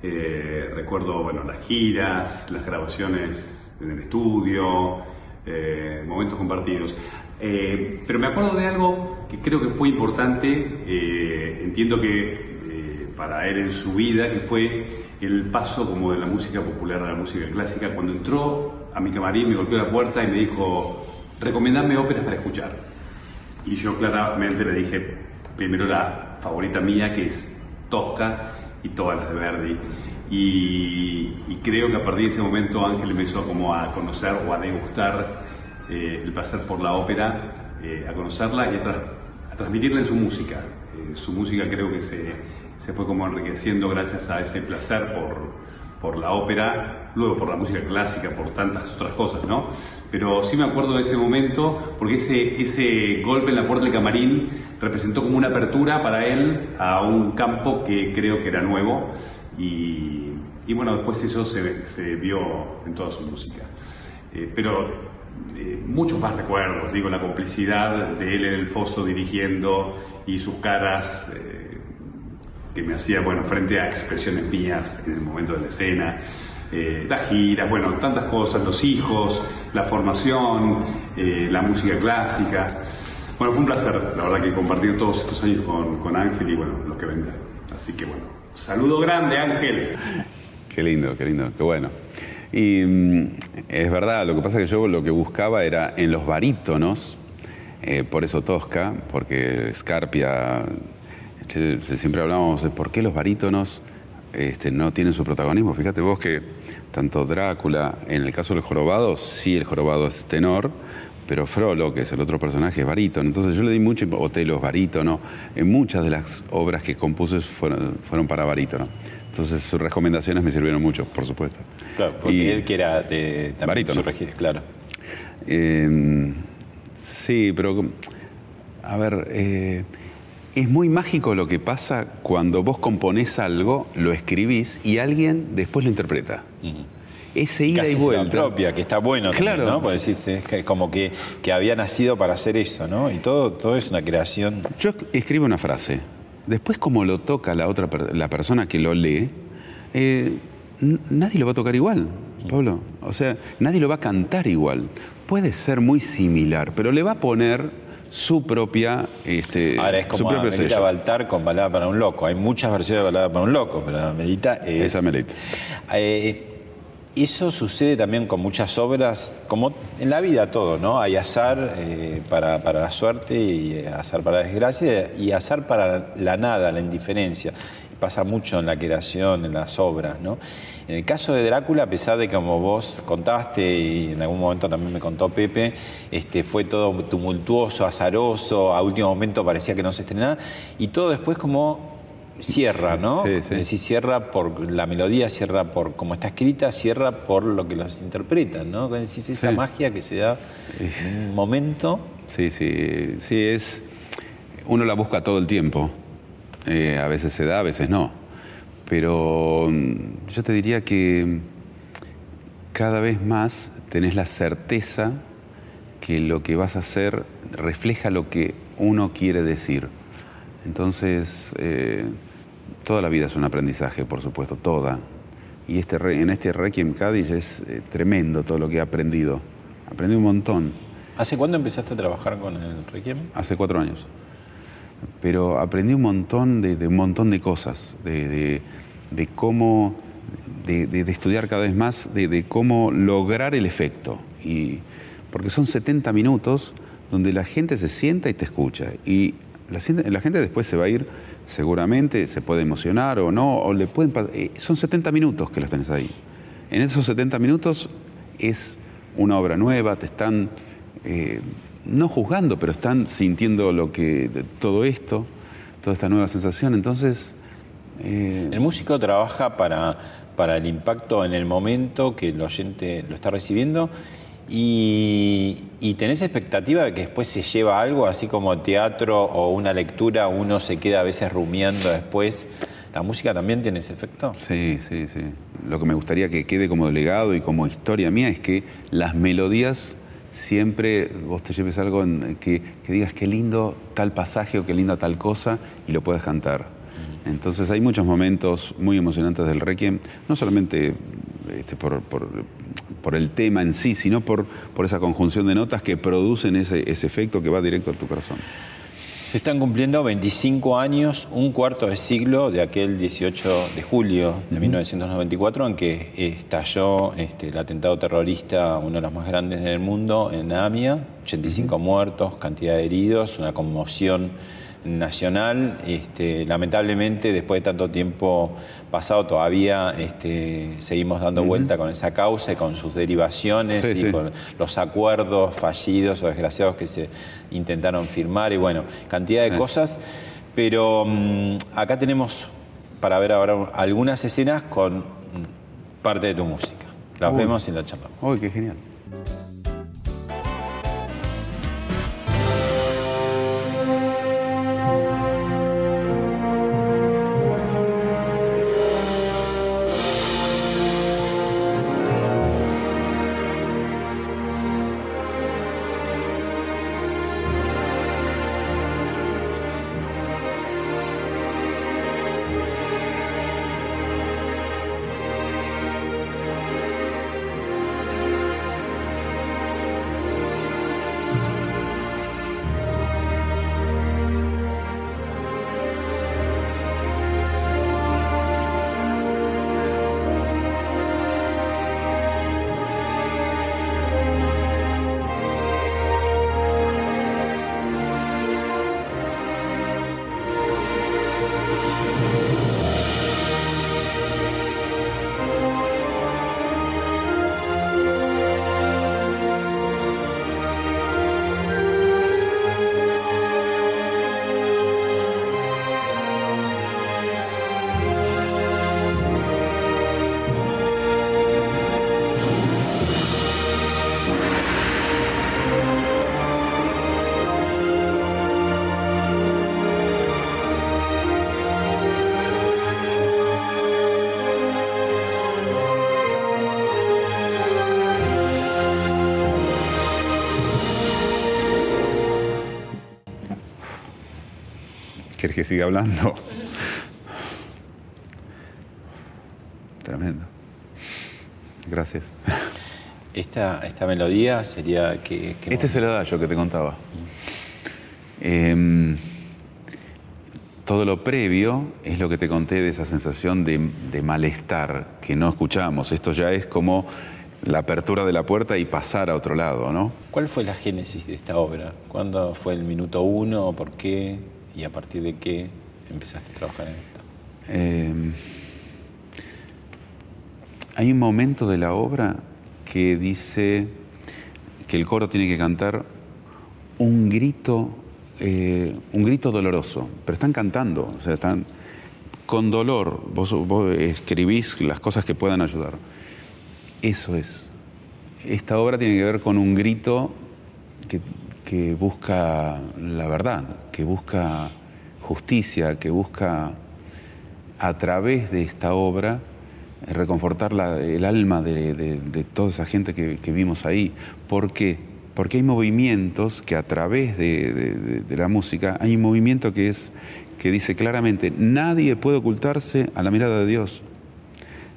Eh, recuerdo, bueno, las giras, las grabaciones en el estudio, eh, momentos compartidos. pero me acuerdo de algo que creo que fue importante. entiendo que para él en su vida, que fue el paso como de la música popular a la música clásica. Cuando entró a mi camarín, me golpeó la puerta y me dijo, recomendame óperas para escuchar. Y yo claramente le dije, primero la favorita mía, que es Tosca, y todas las de Verdi. Y, creo que a partir de ese momento Ángel empezó como a conocer o a degustar eh, el placer por la ópera, eh, a conocerla y a, transmitirla en su música. Eh, su música creo que se se fue como enriqueciendo gracias a ese placer por, por la ópera, luego por la música clásica, por tantas otras cosas, ¿no? Pero sí me acuerdo de ese momento porque ese, ese golpe en la puerta del camarín representó como una apertura para él a un campo que creo que era nuevo y, y bueno, después eso se, se, vio en toda su música. Eh, pero eh, muchos más recuerdos, digo, la complicidad de él en el foso dirigiendo y sus caras... Eh, que me hacía, bueno, frente a expresiones mías en el momento de la escena, eh, las giras, bueno, tantas cosas, los hijos, la formación, eh, la música clásica. Bueno, fue un placer, la verdad, que compartir todos estos años con, con Ángel y, bueno, los que vendrán. Así que, bueno, saludo grande, Ángel. Qué lindo, qué lindo, qué bueno. Y mm, es verdad, lo que pasa es que yo lo que buscaba era en los barítonos, eh, por eso Tosca, porque Scarpia siempre hablábamos de por qué los barítonos este, no tienen su protagonismo. Fíjate vos que tanto Drácula, en el caso del jorobado, sí el jorobado es tenor, pero Frollo, que es el otro personaje, es barítono. Entonces yo le di mucho, Otelo es barítono, en muchas de las obras que compuse fueron, fueron para barítono. Entonces sus recomendaciones me sirvieron mucho, por supuesto. Claro, porque él que era de barítono. claro. Em, sí, pero a ver, eh, es muy mágico lo que pasa cuando vos componés algo, lo escribís y alguien después lo interpreta. Ese ida y vuelta. propia, que está bueno claro. ¿no? Porque decís, es como que, que, había nacido para hacer eso, ¿no? Y todo, todo es una creación. Yo escribo una frase. Después, como lo toca la otra la persona que lo lee, eh, nadie lo va a tocar igual, Pablo. O sea, nadie lo va a cantar igual. Puede ser muy similar, pero le va a poner su propia este, Ahora es como Medita Baltar con Balada para un Loco. Hay muchas versiones de Balada para un Loco, pero Medita es... Esa Medita. Eh, eso sucede también con muchas obras, como en la vida todo, ¿no? Hay azar eh, para, la suerte y azar para la desgracia y azar para la nada, la indiferencia. Pasa mucho en la creación, en las obras, ¿no? En el caso de Drácula, a pesar de que como vos contaste y en algún momento también me contó Pepe, este, fue todo tumultuoso, azaroso, a último momento parecía que no se estrenaba, y todo después como cierra, ¿no? Sí, sí. Es decir, cierra por la melodía, cierra por cómo está escrita, cierra por lo que los interpretan, ¿no? Es decir, esa magia que se da en un momento. Sí, sí, sí, es... Uno la busca todo el tiempo. Eh, a veces se da, a veces no pero mm, yo te diría que cada vez más tenés la certeza que lo que vas a hacer refleja lo que uno quiere decir. Entonces, eh, toda la vida es un aprendizaje, por supuesto, toda. Y este, en este Requiem Cádiz es eh, tremendo todo lo que he aprendido. Aprendí un montón. ¿Hace cuándo empezaste a trabajar con el Requiem? Hace cuatro años. Pero aprendí un montón de, un montón de cosas, de, cómo, de, estudiar cada vez más, de, cómo lograr el efecto. Y, porque son 70 minutos donde la gente se sienta y te escucha. Y la, la gente después se va a ir seguramente se puede emocionar o no, o le pueden eh, son 70 minutos que las tenés ahí. En esos 70 minutos es una obra nueva, te están eh, no juzgando, pero están sintiendo lo que todo esto, toda esta nueva sensación. Entonces. Eh, el músico trabaja para, para el impacto en el momento que el oyente lo está recibiendo y, tenés expectativa de que después se lleva algo, así como teatro o una lectura, uno se queda a veces rumiando después. ¿La música también tiene ese efecto? Sí, sí, sí. Lo que me gustaría que quede como legado y como historia mía es que las melodías siempre vos te lleves algo en que, que digas qué lindo tal pasaje o qué linda tal cosa y lo puedes cantar. Entonces hay muchos momentos muy emocionantes del Requiem, no solamente este, por, el tema en sí, sino por, por esa conjunción de notas que producen ese, efecto que va directo a tu corazón. Se están cumpliendo 25 años, un cuarto de siglo de aquel 18 de julio de 1994 en que estalló este, el atentado terrorista, uno de los más grandes del mundo, en Amia, 85 muertos, cantidad de heridos, una conmoción nacional. Este, lamentablemente, después de tanto tiempo pasado, todavía este, seguimos dando vuelta con esa causa y con sus derivaciones y con los acuerdos fallidos o desgraciados que se intentaron firmar y bueno, cantidad de cosas. Pero mm, acá tenemos para ver ahora algunas escenas con parte de tu música. Las vemos y la charlamos. Uy, qué genial. ¿Quieres que siga hablando? Tremendo. Gracias. Esta, esta melodía sería que... este es el adagio que te contaba. Em, todo lo previo es lo que te conté de esa sensación de, de, malestar que no escuchamos. Esto ya es como la apertura de la puerta y pasar a otro lado, ¿no? ¿Cuál fue la génesis de esta obra? ¿Cuándo fue el minuto uno? ¿Por qué? ¿Y a partir de qué empezaste a trabajar en esto? Em, hay un momento de la obra que dice que el coro tiene que cantar un grito, eh, un grito doloroso, pero están cantando, o sea, están con dolor. Vos, escribís las cosas que puedan ayudar. Eso es. Esta obra tiene que ver con un grito que que busca la verdad, que busca justicia, que busca a través de esta obra reconfortar el alma de, toda esa gente que, vimos ahí. ¿Por qué? Porque hay movimientos que a través de, la música, hay un movimiento que, es, que dice claramente, nadie puede ocultarse a la mirada de Dios.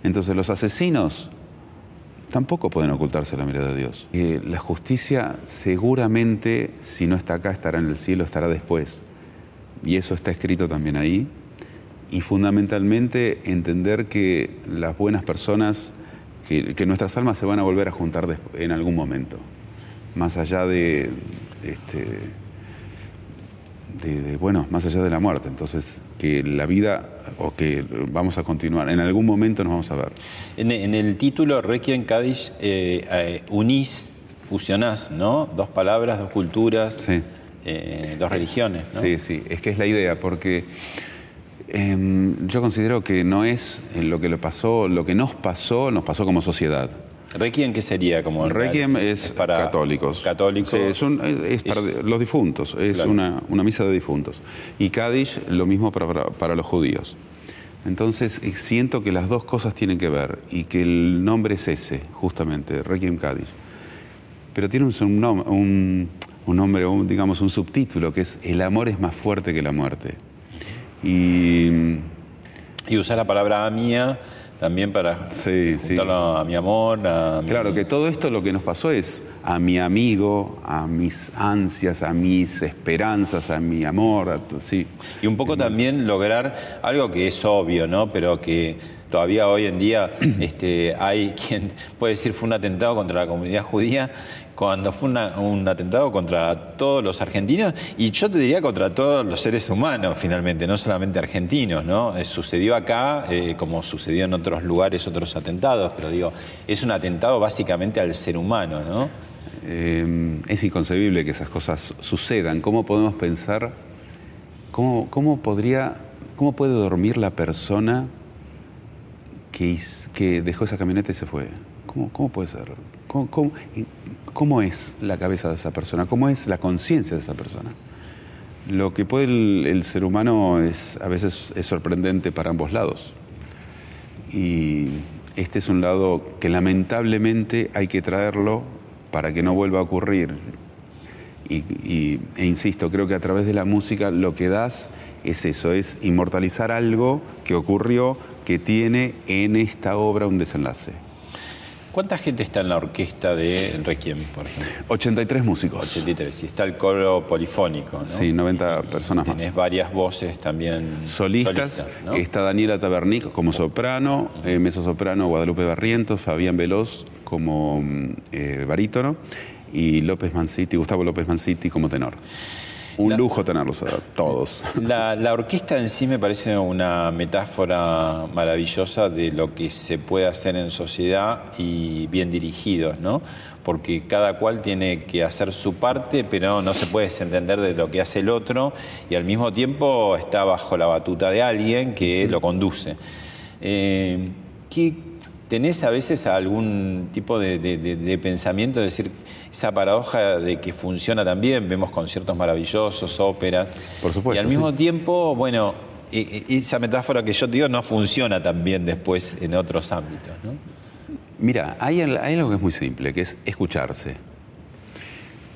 Entonces los asesinos tampoco pueden ocultarse a la mirada de Dios. Eh, la justicia seguramente, si no está acá, estará en el cielo, estará después. Y eso está escrito también ahí y fundamentalmente entender que las buenas personas, que, nuestras almas se van a volver a juntar en algún momento, más allá de, este, de, bueno, más allá de la muerte. Entonces, que la vida o que vamos a continuar, en algún momento nos vamos a ver. En, el título Requiem Cádiz eh, eh, unís, fusionás, ¿no? Dos palabras, dos culturas, eh, dos religiones. ¿no? Sí, sí, es que es la idea, porque Em, yo considero que no es lo que le pasó, lo que nos pasó, nos pasó como sociedad. ¿Requiem qué sería? Como Requiem es, para católicos. Católicos. Sí, es, para los difuntos, es una, misa de difuntos. Y Kaddish lo mismo para, los judíos. Entonces eh, siento que las dos cosas tienen que ver y que el nombre es ese, justamente, Requiem Kaddish. Pero tiene un, un, un nombre, digamos, un subtítulo que es El amor es más fuerte que la muerte. Y, usar la palabra mía también para sí, a mi amor. claro, que todo esto lo que nos pasó es a mi amigo, a mis ansias, a mis esperanzas, a mi amor. sí. Y un poco también lograr algo que es obvio, ¿no? Pero que todavía hoy en día *clears throat* este, hay quien puede decir fue un atentado contra la comunidad judía cuando fue un atentado contra todos los argentinos y yo te diría contra todos los seres humanos finalmente, no solamente argentinos, ¿no? Eh, sucedió acá eh, como sucedió en otros lugares otros atentados, pero digo, es un atentado básicamente al ser humano, ¿no? Eh, es inconcebible que esas cosas sucedan. ¿Cómo podemos pensar, cómo, cómo podría, cómo puede dormir la persona que, dejó esa camioneta y se fue? ¿Cómo, cómo puede ser? ¿Cómo, cómo, es la cabeza de esa persona? ¿Cómo es la conciencia de esa persona? Lo que puede el, ser humano es a veces es sorprendente para ambos lados. Y este es un lado que lamentablemente hay que traerlo para que no vuelva a ocurrir. Y, e insisto, creo que a través de la música lo que das es eso, es inmortalizar algo que ocurrió, que tiene en esta obra un desenlace. ¿Cuánta gente está en la orquesta de Requiem, por ejemplo? 83 músicos. 83, y está el coro polifónico, ¿no? Sí, 90 personas más. Tienes varias voces también. Solistas. Está Daniela Tabernic como soprano, eh, soprano Guadalupe Barrientos, Fabián Veloz como mm, eh, barítono y López Manciti, Gustavo López Manciti como tenor. Un lujo tenerlos a todos. *laughs* La, orquesta en sí me parece una metáfora maravillosa de lo que se puede hacer en sociedad y bien dirigidos, ¿no? Porque cada cual tiene que hacer su parte, pero no se puede desentender de lo que hace el otro y al mismo tiempo está bajo la batuta de alguien que lo conduce. Eh, ¿qué, ¿Tenés a veces algún tipo de, pensamiento, de decir, esa paradoja de que funciona también, vemos conciertos maravillosos, óperas. Por supuesto. Y al mismo tiempo, bueno, e, e, esa metáfora que yo te digo no funciona también después en otros ámbitos, ¿no? Mira, hay, hay algo que es muy simple, que es escucharse.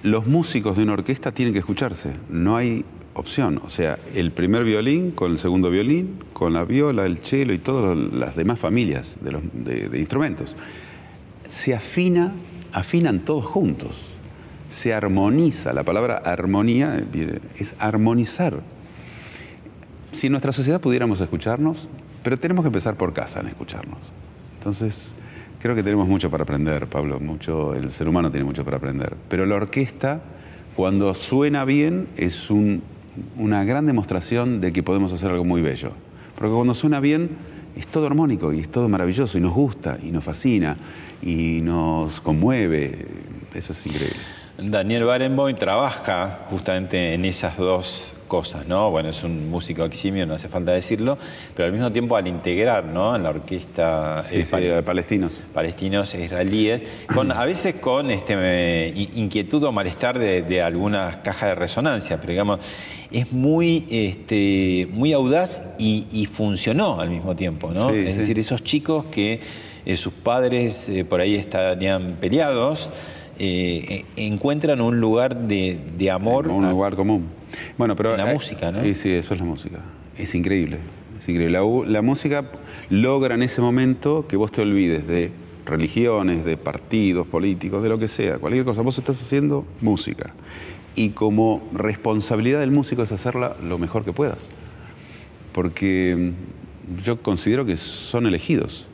Los músicos de una orquesta tienen que escucharse. No hay opción. O sea, el primer violín con el segundo violín, con la viola, el cello y todas las demás familias de, de, instrumentos. Se afina, afinan todos juntos. Se armoniza. La palabra armonía es armonizar. Si en nuestra sociedad pudiéramos escucharnos, pero tenemos que empezar por casa en escucharnos. Entonces, creo que tenemos mucho para aprender, Pablo. Mucho, el ser humano tiene mucho para aprender. Pero la orquesta, cuando suena bien, es un una gran demostración de que podemos hacer algo muy bello. Porque cuando suena bien es todo armónico y es todo maravilloso y nos gusta y nos fascina y nos conmueve. Eso es increíble. Daniel Barenboim trabaja justamente en esas dos cosas, ¿no? Bueno, es un músico eximio, no hace falta decirlo, pero al mismo tiempo al integrar, ¿no? En la orquesta Sí, sí, eh, palestinos. palestinos e israelíes, con, a veces con este, eh, in- inquietud o malestar de, de algunas cajas de resonancia, pero digamos, es muy, este, muy audaz y, y funcionó al mismo tiempo, ¿no? Sí, es decir, esos chicos que eh, sus padres eh, por ahí estarían peleados, eh, eh, encuentran un lugar de, de amor. un lugar común. Bueno, pero La eh, música, ¿no? Sí, sí, eso es la música. Es increíble. Es increíble. La, música logra en ese momento que vos te olvides de religiones, de partidos políticos, de lo que sea, cualquier cosa. Vos estás haciendo música. Y como responsabilidad del músico es hacerla lo mejor que puedas. Porque mm, yo considero que son elegidos.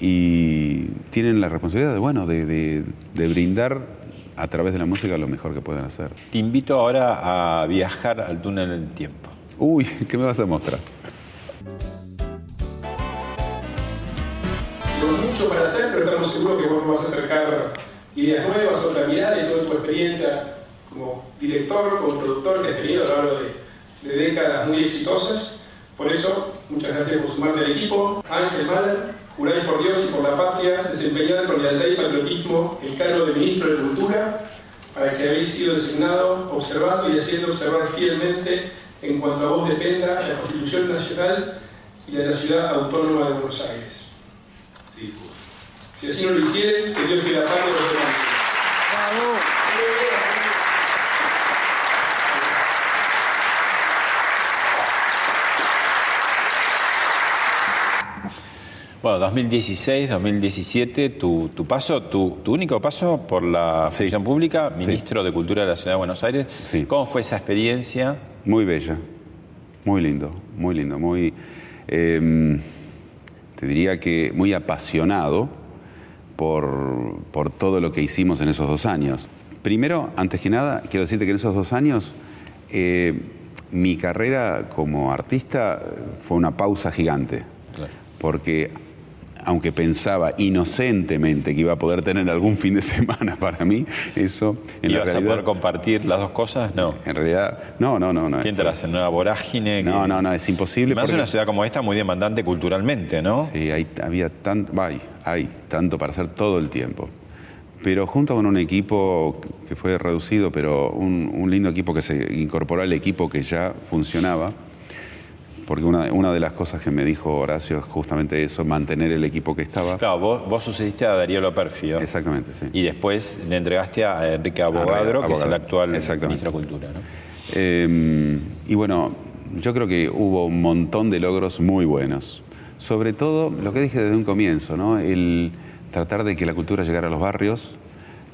Y tienen la responsabilidad de, bueno, de, de- de brindar a través de la música lo mejor que pueden hacer. Te invito ahora a viajar al túnel del tiempo. Uy, *laughs* ¿qué me vas a mostrar? Tenemos mucho para hacer, pero estamos seguros que vos nos vas a acercar ideas nuevas, otra mirada y toda tu experiencia como director, como productor que has tenido a lo largo de, de décadas muy exitosas. Por eso, muchas gracias por sumarte al equipo. Ángel Mahler, juráis por Dios y por la patria, desempeñar con lealtad y patriotismo el cargo de ministro de Cultura, para que habéis sido designado observando y haciendo observar fielmente, en cuanto a vos dependa, la Constitución Nacional y la de la Ciudad Autónoma de Buenos Aires. Si así no lo hicieres, que Dios sea la de los demás. Bueno, 2016, 2017, tu, tu paso, tu, tu único paso por la Sí. función pública, ministro de Cultura de la Ciudad de Buenos Aires. Sí. ¿Cómo fue esa experiencia? Muy bella, muy lindo, muy lindo, muy, eh, te diría que muy apasionado por, por todo lo que hicimos en esos dos años. Primero, antes que nada, quiero decirte que en esos dos años eh, mi carrera como artista fue una pausa gigante, Claro. porque aunque pensaba inocentemente que iba a poder tener algún fin de *laughs* semana para mí, eso en la ¿Ibas a realidad... poder compartir las dos cosas? No. En realidad, no, no, no. no ¿Quién te la hace? ¿Una vorágine? No, que- no, no, es imposible. Más porque- una ciudad como esta muy demandante culturalmente, ¿no? Sí, hay, había tanto, hay, hay tanto para hacer todo el tiempo. Pero junto con un equipo que fue reducido, pero un, un lindo equipo que se incorporó al equipo que ya funcionaba, porque una, una de las cosas que me dijo Horacio es justamente eso, mantener el equipo que estaba. Claro, vos, vos sucediste a Darío Loperfio. Exactamente, sí. Y después le entregaste a Enrique Abogadro, que es el actual ministro de Cultura, ¿no? Eh, y bueno, yo creo que hubo un montón de logros muy buenos. Sobre todo, lo que dije desde un comienzo, ¿no? El tratar de que la cultura llegara a los barrios.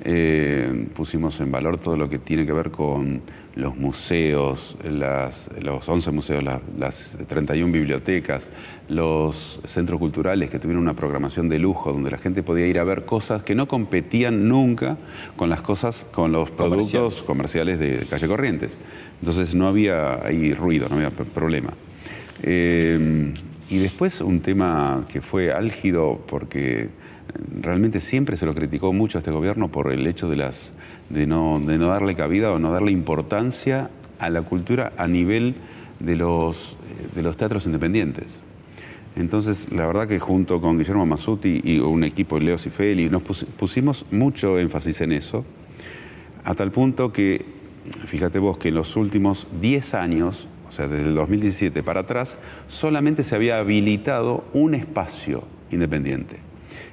Eh, pusimos en valor todo lo que tiene que ver con los museos, las- los 11 museos, la- las 31 bibliotecas, los centros culturales que tuvieron una programación de lujo, donde la gente podía ir a ver cosas que no competían nunca con las cosas, con los productos comerciales de, calle Corrientes. Entonces no había ahí ruido, no había problema. Eh, y después un tema que fue álgido porque realmente siempre se lo criticó mucho a este gobierno por el hecho de, de, no, de darle cabida o no darle importancia a la cultura a nivel de los, eh, de teatros independientes. Entonces, la verdad que junto con Guillermo Masuti y un equipo, Leo Cifeli, nos pus- pusimos mucho énfasis en eso, a tal punto que, fíjate vos, que en los últimos 10 años, o sea, desde el 2017 para atrás, solamente se había habilitado un espacio independiente.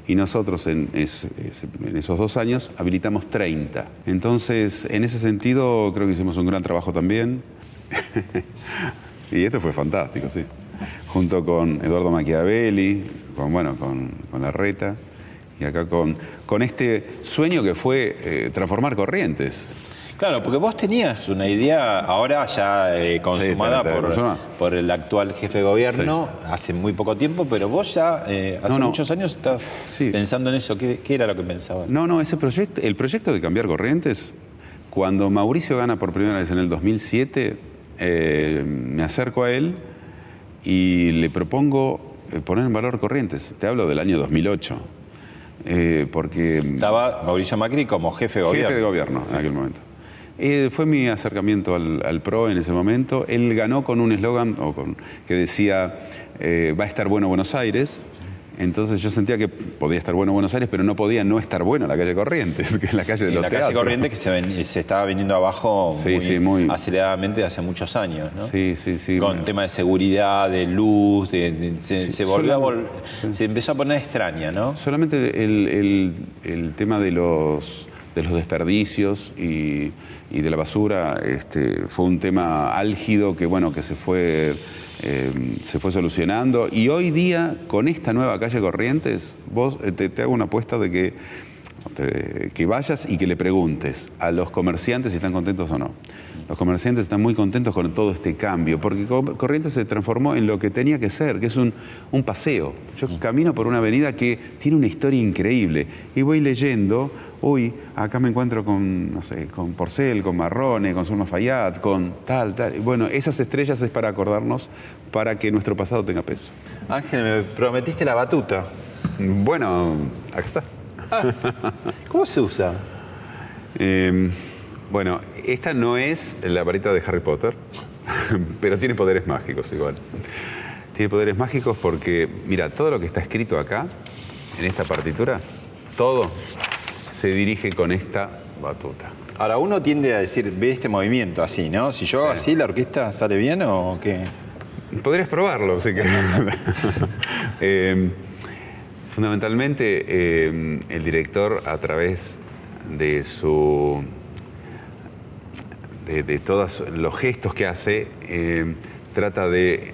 Y nosotros en, es- es- en esos dos años habilitamos 30. Entonces, en ese sentido, creo que hicimos un gran trabajo también. *laughs* y esto fue fantástico, sí. Junto con Eduardo Machiavelli, con, bueno, con, con Larreta, y acá con, con este sueño que fue eh, transformar corrientes. Claro, porque vos tenías una idea ahora ya eh, consumada por, el actual jefe de gobierno hace muy poco tiempo, pero vos ya eh, hace No, no. muchos años estás Sí. pensando en eso. ¿Qué, qué era lo que pensabas? No, no, ese proyecto, el proyecto de cambiar corrientes, cuando Mauricio gana por primera vez en el 2007, eh, me acerco a él y le propongo eh, poner en valor corrientes. Te hablo del año 2008. eh, porque Estaba Mauricio Macri como jefe de gobierno. jefe de gobierno en aquel momento. Eh, fue mi acercamiento al, al PRO en ese momento. Él ganó con un eslogan que decía, eh, va a estar bueno Buenos Aires. Entonces yo sentía que podía estar bueno Buenos Aires, pero no podía no estar bueno la calle Corrientes, *laughs* que es la calle de Y los la calle teatros. Corriente que se, ven- se estaba viniendo abajo Sí, sí, muy- aceleradamente hace muchos años, ¿no? Sí, sí, sí. Con Bueno. tema de seguridad, de luz, de- de- se, Sí, se volvió a vol- se empezó a poner extraña, ¿no? Solamente el, el- el tema de los, de los desperdicios y, y de la basura este, fue un tema álgido que, bueno, que se fue, eh, se fue solucionando. Y hoy día, con esta nueva calle Corrientes, vos eh, te, te hago una apuesta de que, te- que vayas y que le preguntes a los comerciantes si están contentos o no. Los comerciantes están muy contentos con todo este cambio, porque Co- Corrientes se transformó en lo que tenía que ser, que es un, un paseo. Yo camino por una avenida que tiene una historia increíble y voy leyendo, uy, acá me encuentro con, no sé, con Porcel, con Marrone, con Zulma Fayad, con tal, tal. Bueno, esas estrellas es para acordarnos, para que nuestro pasado tenga peso. Ángel, me prometiste la batuta. Bueno, acá está. ¿Cómo se usa? Eh, bueno, esta no es la varita de Harry Potter, *laughs* pero tiene poderes mágicos igual. Tiene poderes mágicos porque, mira, todo lo que está escrito acá, en esta partitura, todo se dirige con esta batuta. Ahora, uno tiende a decir, ve este movimiento así, ¿no? Si yo hago así, ¿la orquesta sale bien o qué? Podrías probarlo, si querés. *laughs* Eh, fundamentalmente, eh, el director, a través de su. de, de todos los gestos que hace, eh, trata de,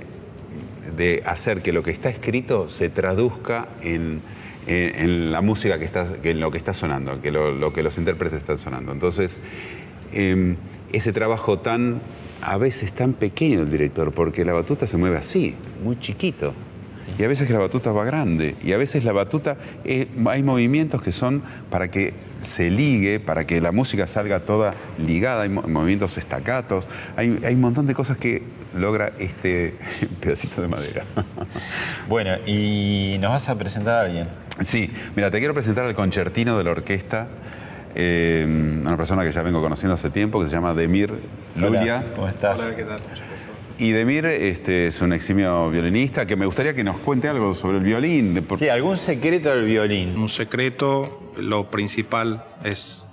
de hacer que lo que está escrito se traduzca en, en- la música que está, en lo que está sonando, que lo, que los intérpretes están sonando. Entonces, eh, ese trabajo tan, a veces tan pequeño del director, porque la batuta se mueve así, muy chiquito. Y a veces la batuta va grande, y a veces la batuta, eh, hay movimientos que son para que se ligue, para que la música salga toda ligada, hay mo- movimientos estacatos, hay, hay un montón de cosas que logra este *laughs* pedacito de madera. *laughs* Bueno, y nos vas a presentar a alguien. Sí, mira, te quiero presentar al concertino de la orquesta, eh, una persona que ya vengo conociendo hace tiempo, que se llama Demir Lulia. Hola, ¿cómo estás? Hola, ¿qué tal? Y Demir este, es un eximio violinista que me gustaría que nos cuente algo sobre el violín. de por- Sí, algún secreto del violín. Un secreto, lo principal es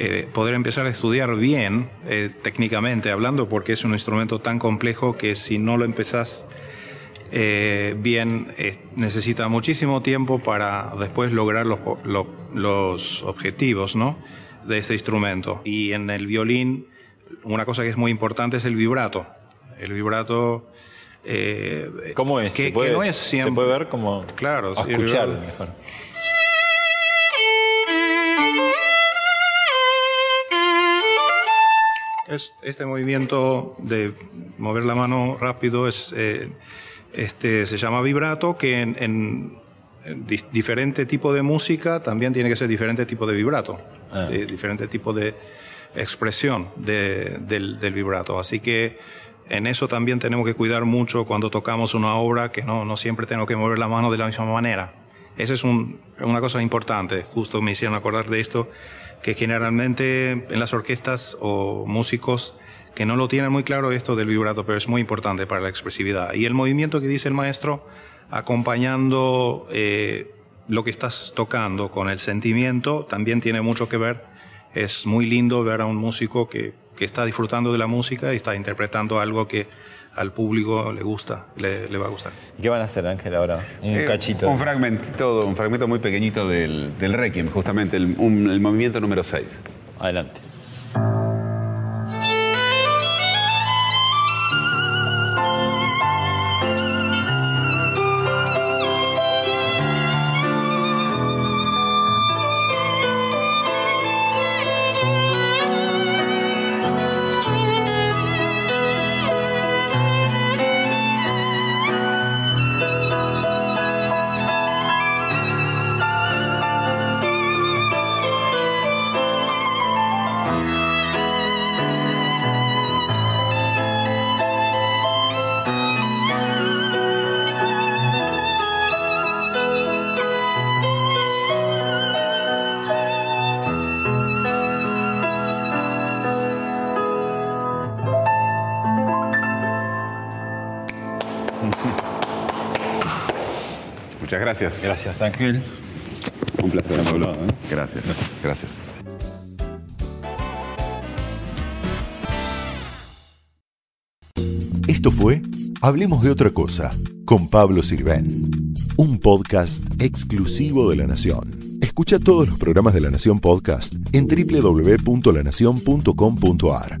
eh, poder empezar a estudiar bien, eh, técnicamente hablando, porque es un instrumento tan complejo que si no lo empezás eh, bien, eh, necesita muchísimo tiempo para después lograr los, lo- los objetivos ¿no? de este instrumento. Y en el violín, una cosa que es muy importante es el vibrato. El vibrato... eh, ¿Cómo es? Que, ¿Se puede, que no es se siempre... puede ver como... Claro, escuchar mejor. Es, este movimiento de mover la mano rápido es, eh, este, se llama vibrato, que en, en- en dis- diferente tipo de música también tiene que ser diferente tipo de vibrato, Ah. de diferente tipo de expresión de- del, del vibrato. Así que en eso también tenemos que cuidar mucho cuando tocamos una obra, que no, no siempre tengo que mover la mano de la misma manera. Esa es un- una cosa importante, justo me hicieron acordar de esto, que generalmente en las orquestas o músicos que no lo tienen muy claro esto del vibrato, pero es muy importante para la expresividad. Y el movimiento que dice el maestro, acompañando eh, lo que estás tocando con el sentimiento, también tiene mucho que ver. Es muy lindo ver a un músico que, que está disfrutando de la música y está interpretando algo que al público le gusta, le, le va a gustar. ¿Y ¿Qué van a hacer, Ángel, ahora? Un Eh, cachito. Un fragmentito, un fragmento muy pequeñito del, del Requiem, justamente, el, un- el movimiento número 6. Adelante. Gracias. Gracias, Ángel. Un placer, todo, ¿eh? Gracias. Gracias. Esto fue Hablemos de otra cosa con Pablo Sirven, un podcast exclusivo de La Nación. Escucha todos los programas de La Nación Podcast en www.lanacion.com.ar.